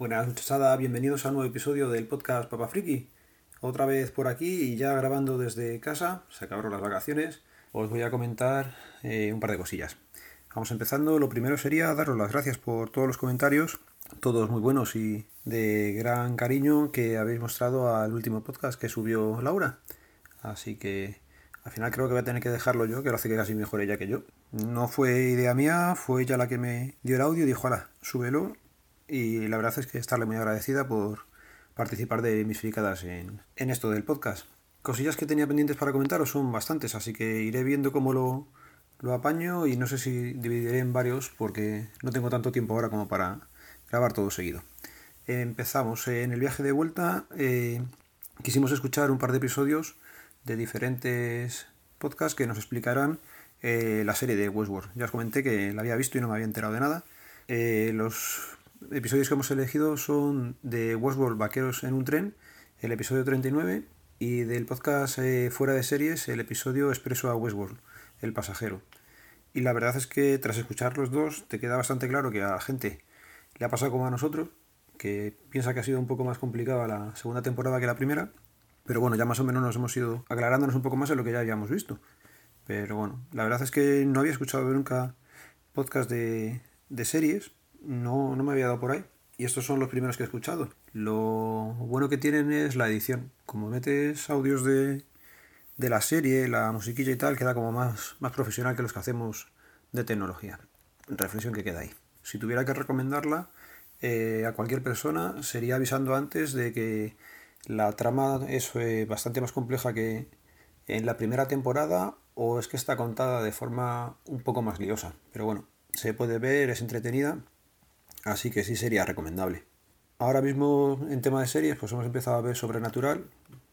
Buenas muchachada, bienvenidos a un nuevo episodio del podcast Papa Friki. Otra vez por aquí y ya grabando desde casa, se acabaron las vacaciones, os voy a comentar eh, un par de cosillas. Vamos empezando, lo primero sería daros las gracias por todos los comentarios, todos muy buenos y de gran cariño que habéis mostrado al último podcast que subió Laura. Así que al final creo que voy a tener que dejarlo yo, que lo hace que casi mejor ella que yo. No fue idea mía, fue ella la que me dio el audio y dijo, ahora, súbelo. Y la verdad es que estarle muy agradecida por participar de mis fricadas en, esto del podcast. Cosillas que tenía pendientes para comentaros son bastantes, así que iré viendo cómo lo, lo apaño y no sé si dividiré en varios porque no tengo tanto tiempo ahora como para grabar todo seguido. Empezamos. En el viaje de vuelta eh, quisimos escuchar un par de episodios de diferentes podcasts que nos explicarán eh, la serie de Westworld. Ya os comenté que la había visto y no me había enterado de nada. Eh, los episodios que hemos elegido son de Westworld Vaqueros en un tren, el episodio 39, y del podcast eh, Fuera de Series, el episodio Expreso a Westworld, el pasajero. Y la verdad es que tras escuchar los dos te queda bastante claro que a la gente le ha pasado como a nosotros, que piensa que ha sido un poco más complicada la segunda temporada que la primera, pero bueno, ya más o menos nos hemos ido aclarándonos un poco más en lo que ya habíamos visto. Pero bueno, la verdad es que no había escuchado nunca podcast de, de series, no, no me había dado por ahí. Y estos son los primeros que he escuchado. Lo bueno que tienen es la edición. Como metes audios de, de la serie, la musiquilla y tal, queda como más, más profesional que los que hacemos de tecnología. Reflexión que queda ahí. Si tuviera que recomendarla eh, a cualquier persona, sería avisando antes de que la trama es eh, bastante más compleja que en la primera temporada o es que está contada de forma un poco más liosa. Pero bueno, se puede ver, es entretenida, así que sí sería recomendable. Ahora mismo en tema de series, pues hemos empezado a ver Sobrenatural,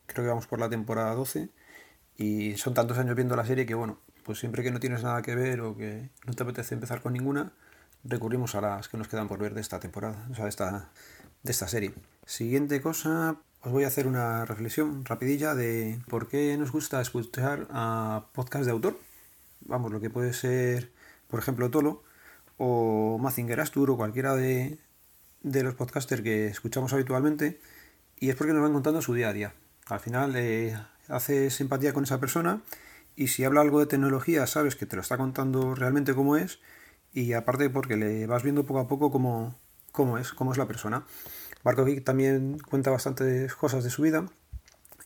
creo que vamos por la temporada 12 y son tantos años viendo la serie que bueno, pues siempre que no tienes nada que ver o que no te apetece empezar con ninguna, recurrimos a las que nos quedan por ver de esta temporada, o sea, de esta, de esta serie. Siguiente cosa, os voy a hacer una reflexión rapidilla de por qué nos gusta escuchar a podcast de autor. Vamos, lo que puede ser, por ejemplo, Tolo o Mazinger Astur o cualquiera de, de los podcasters que escuchamos habitualmente y es porque nos van contando su día a día. Al final eh, haces empatía con esa persona y si habla algo de tecnología sabes que te lo está contando realmente cómo es y aparte porque le vas viendo poco a poco cómo, cómo es, cómo es la persona. Marco Geek también cuenta bastantes cosas de su vida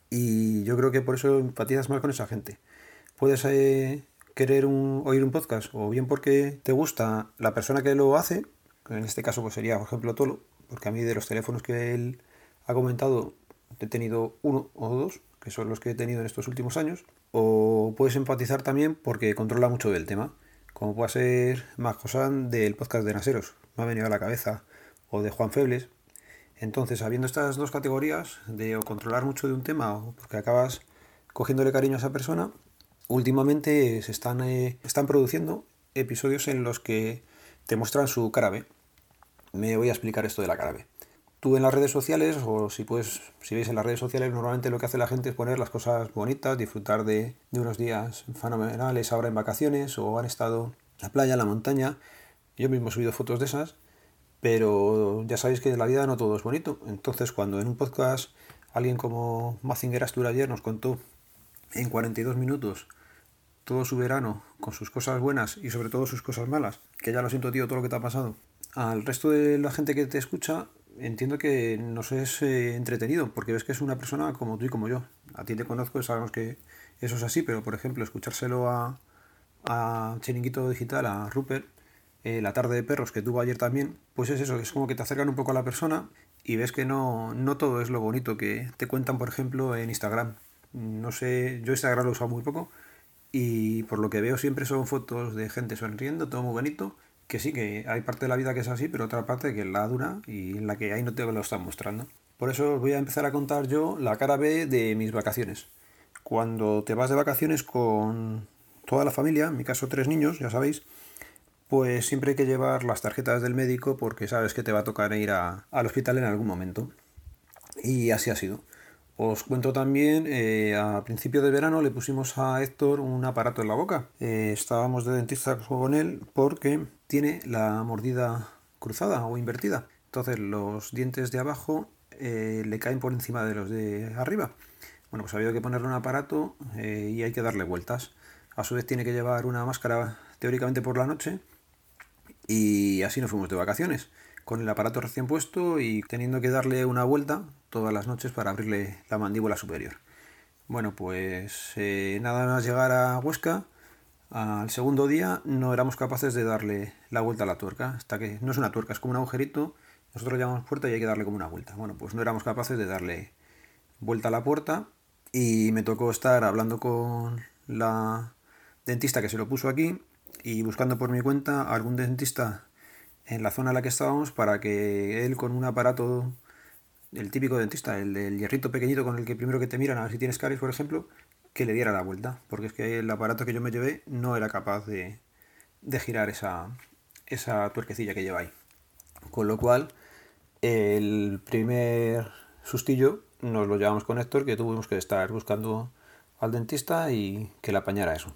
y yo creo que por eso empatizas más con esa gente. Puedes eh, querer oír un podcast o bien porque te gusta la persona que lo hace, en este caso pues sería por ejemplo Tolo, porque a mí de los teléfonos que él ha comentado he tenido uno o dos, que son los que he tenido en estos últimos años, o puedes empatizar también porque controla mucho del tema, como puede ser más del podcast de Naseros, me ha venido a la cabeza, o de Juan Febles, entonces, habiendo estas dos categorías de o controlar mucho de un tema o porque acabas cogiéndole cariño a esa persona, últimamente se están, eh, están produciendo episodios en los que te muestran su cara B. Me voy a explicar esto de la cara B. Tú en las redes sociales, o si puedes, si veis en las redes sociales, normalmente lo que hace la gente es poner las cosas bonitas, disfrutar de, de unos días fenomenales ahora en vacaciones, o han estado en la playa, en la montaña. Yo mismo he subido fotos de esas pero ya sabéis que en la vida no todo es bonito. Entonces, cuando en un podcast alguien como Mazinger Astur ayer nos contó en 42 minutos todo su verano con sus cosas buenas y sobre todo sus cosas malas, que ya lo siento tío todo lo que te ha pasado, al resto de la gente que te escucha entiendo que nos es eh, entretenido, porque ves que es una persona como tú y como yo. A ti te conozco y sabemos que eso es así, pero por ejemplo, escuchárselo a, a Chiringuito Digital, a Rupert, eh, la tarde de perros que tuvo ayer también, pues es eso, es como que te acercan un poco a la persona y ves que no, no todo es lo bonito que te cuentan, por ejemplo, en Instagram. No sé, yo Instagram lo usado muy poco y por lo que veo siempre son fotos de gente sonriendo, todo muy bonito, que sí, que hay parte de la vida que es así, pero otra parte que es la dura y en la que ahí no te lo están mostrando. Por eso os voy a empezar a contar yo la cara B de mis vacaciones. Cuando te vas de vacaciones con toda la familia, en mi caso tres niños, ya sabéis, pues siempre hay que llevar las tarjetas del médico porque sabes que te va a tocar ir al hospital en algún momento. Y así ha sido. Os cuento también, eh, a principio de verano le pusimos a Héctor un aparato en la boca. Eh, estábamos de dentista con él porque tiene la mordida cruzada o invertida. Entonces los dientes de abajo eh, le caen por encima de los de arriba. Bueno, pues ha habido que ponerle un aparato y hay que darle vueltas. A su vez tiene que llevar una máscara teóricamente por la noche y así nos fuimos de vacaciones, con el aparato recién puesto y teniendo que darle una vuelta todas las noches para abrirle la mandíbula superior. Bueno, pues eh, nada más llegar a Huesca, al segundo día no éramos capaces de darle la vuelta a la tuerca, hasta que no es una tuerca, es como un agujerito, nosotros le llamamos puerta y hay que darle como una vuelta. Bueno, pues no éramos capaces de darle vuelta a la puerta y me tocó estar hablando con la dentista que se lo puso aquí y buscando por mi cuenta algún dentista en la zona en la que estábamos para que él con un aparato, el típico dentista, el del hierrito pequeñito con el que primero que te miran a ver si tienes caries, por ejemplo, que le diera la vuelta, porque es que el aparato que yo me llevé no era capaz de, de girar esa, esa tuerquecilla que lleva ahí. Con lo cual, el primer sustillo nos lo llevamos con Héctor, que tuvimos que estar buscando al dentista y que le apañara eso.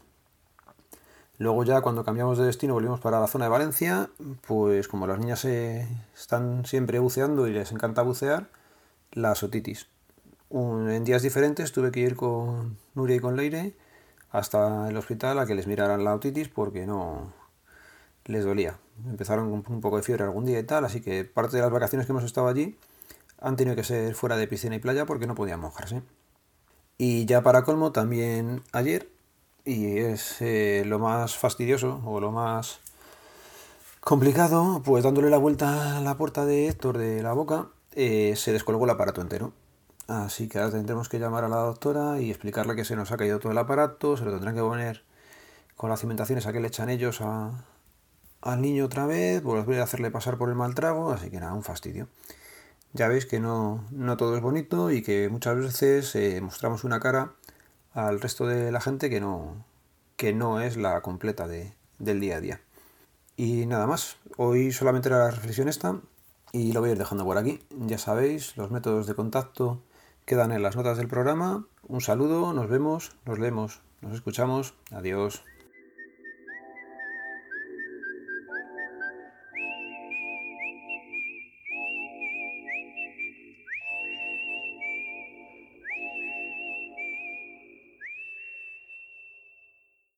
Luego ya cuando cambiamos de destino volvimos para la zona de Valencia, pues como las niñas están siempre buceando y les encanta bucear, la otitis. en días diferentes tuve que ir con Nuria y con Leire hasta el hospital a que les miraran la otitis porque no les dolía. Empezaron con un poco de fiebre algún día y tal, así que parte de las vacaciones que hemos estado allí han tenido que ser fuera de piscina y playa porque no podían mojarse. Y ya para colmo, también ayer, y es eh, lo más fastidioso o lo más complicado, pues dándole la vuelta a la puerta de Héctor de la boca, eh, se descolgó el aparato entero. Así que ahora tendremos que llamar a la doctora y explicarle que se nos ha caído todo el aparato, se lo tendrán que poner con las cimentaciones a que le echan ellos al niño otra vez, volver a hacerle pasar por el mal trago, así que nada, un fastidio ya veis que no, todo es bonito y que muchas veces eh, mostramos una cara al resto de la gente que no, que no es la completa de, del día a día. Y nada más, hoy solamente era la reflexión esta y lo voy a ir dejando por aquí. Ya sabéis, los métodos de contacto quedan en las notas del programa. Un saludo, nos vemos, nos leemos, nos escuchamos. Adiós.